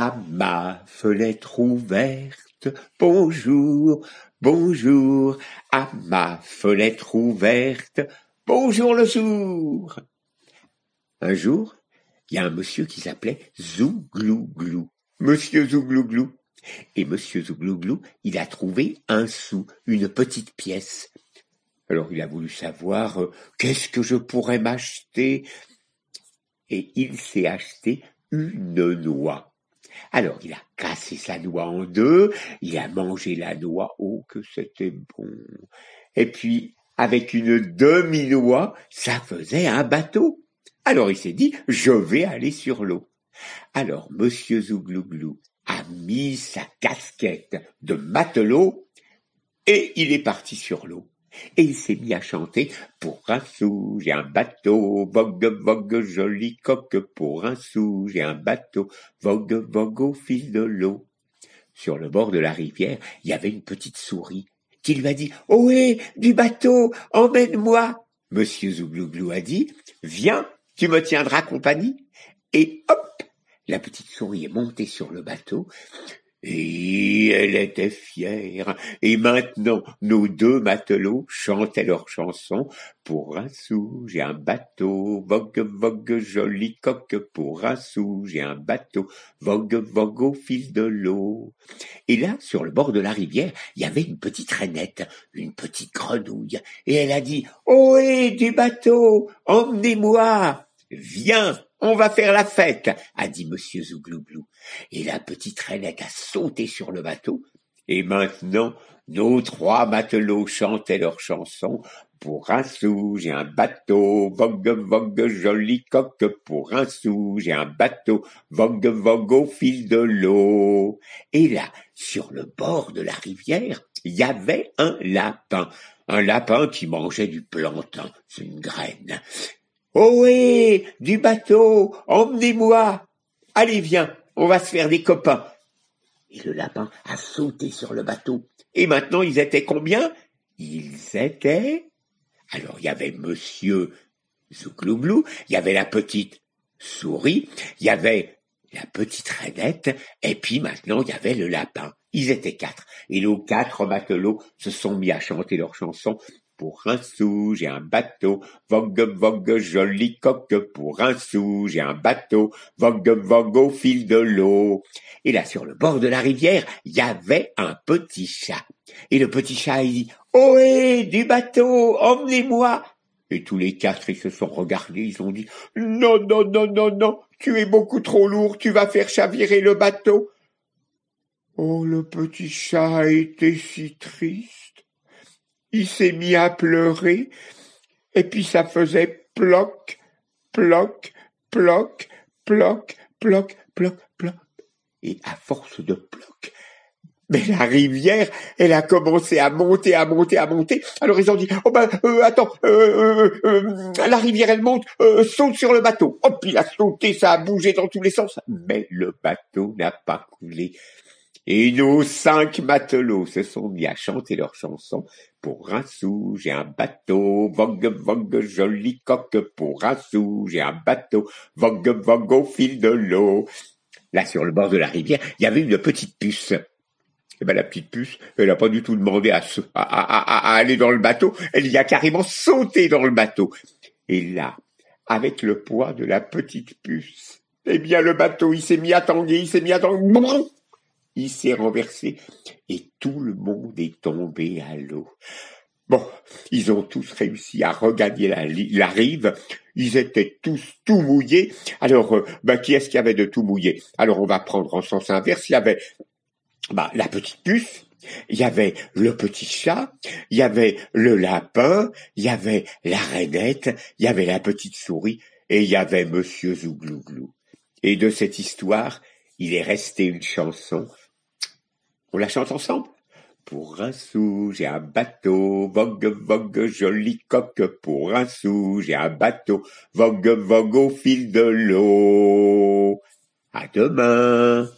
À ma fenêtre ouverte, bonjour, bonjour, à ma fenêtre ouverte, bonjour le jour. Un jour, il y a un monsieur qui s'appelait Zouglouglou, monsieur Zouglouglou. Et monsieur Zouglouglou, il a trouvé un sou, une petite pièce. Alors il a voulu savoir euh, qu'est-ce que je pourrais m'acheter. Et il s'est acheté une noix. Alors il a cassé sa noix en deux, il a mangé la noix, oh que c'était bon. Et puis avec une demi-noix, ça faisait un bateau. Alors il s'est dit, je vais aller sur l'eau. Alors monsieur Zouglouglou a mis sa casquette de matelot et il est parti sur l'eau. Et il s'est mis à chanter Pour un sou, j'ai un bateau, vogue, vogue, joli coque, pour un sou, j'ai un bateau, vogue, vogue au fil de l'eau. Sur le bord de la rivière, il y avait une petite souris qui lui a dit Ohé, du bateau, emmène-moi. Monsieur Zouglouglou a dit Viens, tu me tiendras compagnie. Et hop, la petite souris est montée sur le bateau et elle était fière. Et maintenant, nos deux matelots chantaient leur chanson. Pour un sou, j'ai un bateau, vogue, vogue, joli coque. Pour un sou, j'ai un bateau, vogue, vogue au fil de l'eau. Et là, sur le bord de la rivière, il y avait une petite rainette, une petite grenouille. Et elle a dit, Ohé, du bateau, emmenez-moi. Viens, on va faire la fête, a dit monsieur Zouglouglou. Et la petite rainette a sauté sur le bateau. Et maintenant, nos trois matelots chantaient leur chanson. Pour un sou, j'ai un bateau, vogue, vogue, joli coque. Pour un sou, j'ai un bateau, vogue, vogue au fil de l'eau. Et là, sur le bord de la rivière, il y avait un lapin. Un lapin qui mangeait du plantain, c'est une graine. Ohé, du bateau, emmenez-moi. Allez, viens, on va se faire des copains. Et le lapin a sauté sur le bateau. Et maintenant, ils étaient combien? Ils étaient... Alors, il y avait monsieur Zouglouglou, il y avait la petite souris, il y avait la petite rainette, et puis maintenant, il y avait le lapin. Ils étaient quatre. Et nos quatre matelots se sont mis à chanter leur chanson pour un sou, j'ai un bateau, vogue, vogue, joli coque, pour un sou, j'ai un bateau, vogue, vogue au fil de l'eau. Et là, sur le bord de la rivière, il y avait un petit chat. Et le petit chat, il dit, Ohé, du bateau, emmenez-moi. Et tous les quatre, ils se sont regardés, ils ont dit, non, non, non, non, non, tu es beaucoup trop lourd, tu vas faire chavirer le bateau. Oh, le petit chat a été si triste il s'est mis à pleurer, et puis ça faisait ploc, ploc, ploc, ploc, ploc, ploc, ploc. Et à force de ploc, mais la rivière, elle a commencé à monter, à monter, à monter. Alors ils ont dit, oh ben, euh, attends, euh, euh, la rivière, elle monte, saute sur le bateau. Hop, il a sauté, ça a bougé dans tous les sens. Mais le bateau n'a pas coulé. Et nos cinq matelots se sont mis à chanter leur chanson. Pour un sou, j'ai un bateau, vogue, vogue, joli coque. Pour un sou, j'ai un bateau, vogue, vogue au fil de l'eau. Là, sur le bord de la rivière, il y avait une petite puce. Eh ben, la petite puce, elle n'a pas du tout demandé à, à, à, à, aller dans le bateau, elle y a carrément sauté dans le bateau. Et là, avec le poids de la petite puce, eh bien, le bateau, il s'est mis à tanguer, il s'est mis à tanguer il s'est renversé et tout le monde est tombé à l'eau. Bon, ils ont tous réussi à regagner la, rive. Ils étaient tous tout mouillés. Alors, euh, ben, qui est-ce qui avait de tout mouillé? Alors, on va prendre en sens inverse. Il y avait ben, la petite puce, il y avait le petit chat, il y avait le lapin, il y avait la rainette, il y avait la petite souris et il y avait Monsieur Zouglouglou. Et de cette histoire, il est resté une chanson on la chante ensemble Pour un sou, j'ai un bateau, vogue, vogue, joli coque. Pour un sou, j'ai un bateau, vogue, vogue au fil de l'eau. À demain